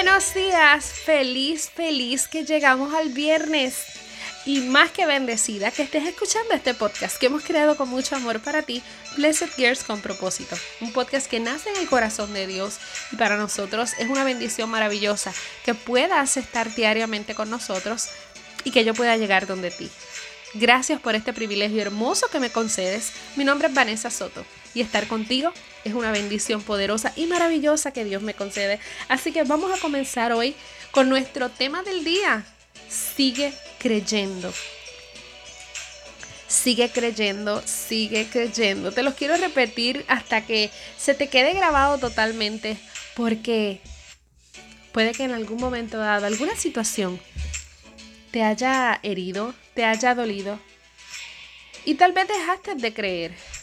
Buenos días, feliz, feliz que llegamos al viernes. Y más que bendecida que estés escuchando este podcast que hemos creado con mucho amor para ti, Blessed Girls con propósito. Un podcast que nace en el corazón de Dios y para nosotros es una bendición maravillosa que puedas estar diariamente con nosotros y que yo pueda llegar donde ti. Gracias por este privilegio hermoso que me concedes. Mi nombre es Vanessa Soto y estar contigo es una bendición poderosa y maravillosa que Dios me concede. Así que vamos a comenzar hoy con nuestro tema del día. Sigue creyendo. Sigue creyendo, sigue creyendo. Te los quiero repetir hasta que se te quede grabado totalmente porque puede que en algún momento dado alguna situación te haya herido, te haya dolido y tal vez dejaste de creer.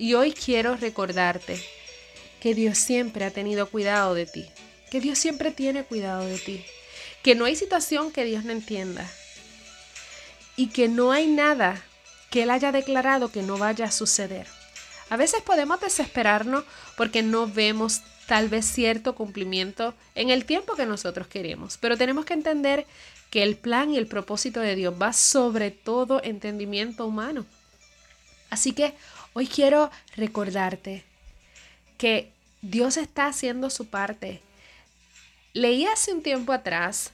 Y hoy quiero recordarte que Dios siempre ha tenido cuidado de ti, que Dios siempre tiene cuidado de ti, que no hay situación que Dios no entienda y que no hay nada que Él haya declarado que no vaya a suceder. A veces podemos desesperarnos porque no vemos tal vez cierto cumplimiento en el tiempo que nosotros queremos, pero tenemos que entender que el plan y el propósito de Dios va sobre todo entendimiento humano. Así que hoy quiero recordarte que Dios está haciendo su parte. Leí hace un tiempo atrás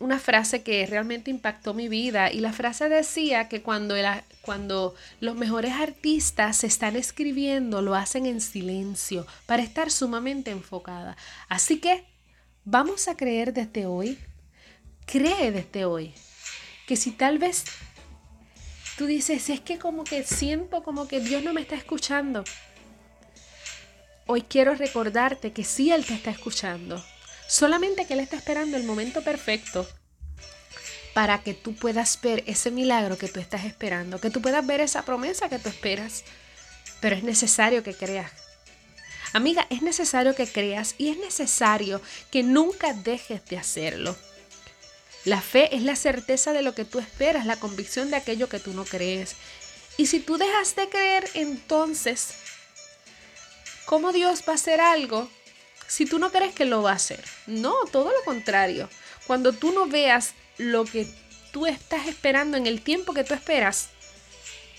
una frase que realmente impactó mi vida y la frase decía que cuando, los mejores artistas están escribiendo lo hacen en silencio para estar sumamente enfocada. Así que vamos a creer desde hoy cree desde hoy que si tal vez tú dices, es que como que siento como que Dios no me está escuchando, hoy quiero recordarte que sí Él te está escuchando, solamente que Él está esperando el momento perfecto para que tú puedas ver ese milagro que tú estás esperando, que tú puedas ver esa promesa que tú esperas. Pero es necesario que creas. Amiga, es necesario que creas y es necesario que nunca dejes de hacerlo. La fe es la certeza de lo que tú esperas, la convicción de aquello que tú no crees. Y si tú dejas de creer, entonces, ¿cómo Dios va a hacer algo si tú no crees que lo va a hacer? No, todo lo contrario. Cuando tú no veas lo que tú estás esperando en el tiempo que tú esperas,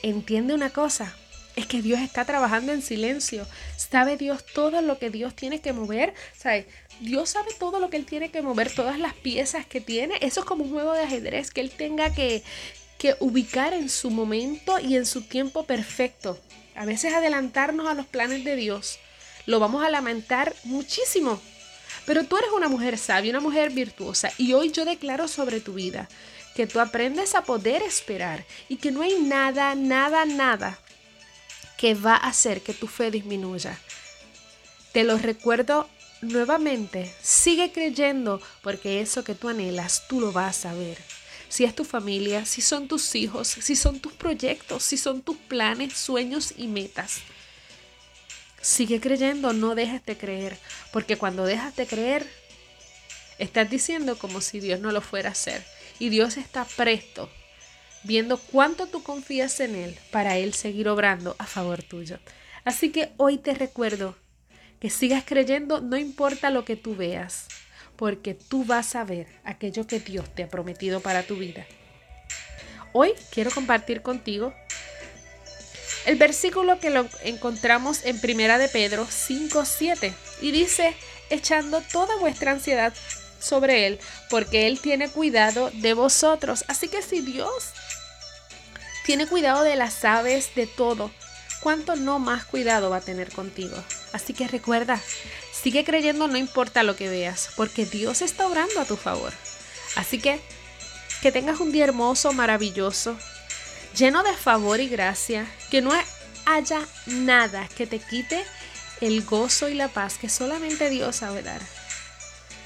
entiende una cosa, es que Dios está trabajando en silencio. Sabe Dios todo lo que Dios tiene que mover. ¿Sabe? Dios sabe todo lo que Él tiene que mover, todas las piezas que tiene. Eso es como un juego de ajedrez que Él tenga que, que ubicar en su momento y en su tiempo perfecto. A veces adelantarnos a los planes de Dios. Lo vamos a lamentar muchísimo. Pero tú eres una mujer sabia, una mujer virtuosa. Y hoy yo declaro sobre tu vida que tú aprendes a poder esperar y que no hay nada, nada, nada que va a hacer que tu fe disminuya. Te lo recuerdo nuevamente, sigue creyendo porque eso que tú anhelas, tú lo vas a ver. Si es tu familia, si son tus hijos, si son tus proyectos, si son tus planes, sueños y metas. Sigue creyendo, no dejes de creer, porque cuando dejas de creer, estás diciendo como si Dios no lo fuera a hacer. Y Dios está presto viendo cuánto tú confías en Él para Él seguir obrando a favor tuyo. Así que hoy te recuerdo que sigas creyendo no importa lo que tú veas, porque tú vas a ver aquello que Dios te ha prometido para tu vida. Hoy quiero compartir contigo el versículo que lo encontramos en Primera de Pedro 5:7 y dice, echando toda vuestra ansiedad sobre él, porque él tiene cuidado de vosotros. Así que si Dios tiene cuidado de las aves, de todo. ¿Cuánto no más cuidado va a tener contigo? Así que recuerda, sigue creyendo no importa lo que veas, porque Dios está obrando a tu favor. Así que que tengas un día hermoso, maravilloso, lleno de favor y gracia, que no haya nada que te quite el gozo y la paz que solamente Dios sabe dar.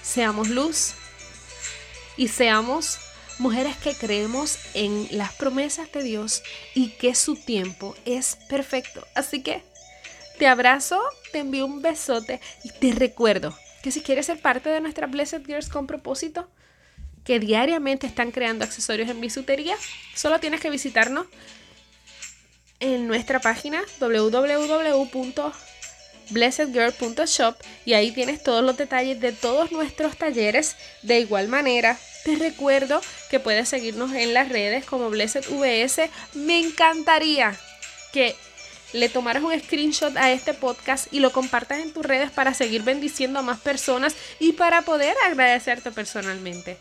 Seamos luz y seamos mujeres que creemos en las promesas de Dios y que su tiempo es perfecto. Así que te abrazo, te envío un besote y te recuerdo que si quieres ser parte de nuestra Blessed Girls con propósito, que diariamente están creando accesorios en bisutería, solo tienes que visitarnos en nuestra página www blessedgirl.shop y ahí tienes todos los detalles de todos nuestros talleres. De igual manera, te recuerdo que puedes seguirnos en las redes como BlessedVS. Me encantaría que le tomaras un screenshot a este podcast y lo compartas en tus redes para seguir bendiciendo a más personas y para poder agradecerte personalmente.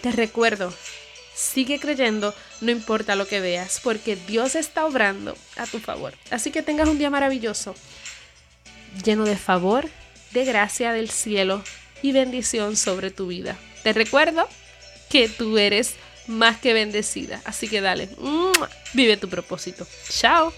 Te recuerdo, sigue creyendo, no importa lo que veas, porque Dios está obrando a tu favor. Así que tengas un día maravilloso, lleno de favor, de gracia del cielo y bendición sobre tu vida. Te recuerdo que tú eres más que bendecida. Así que dale, vive tu propósito. Chao.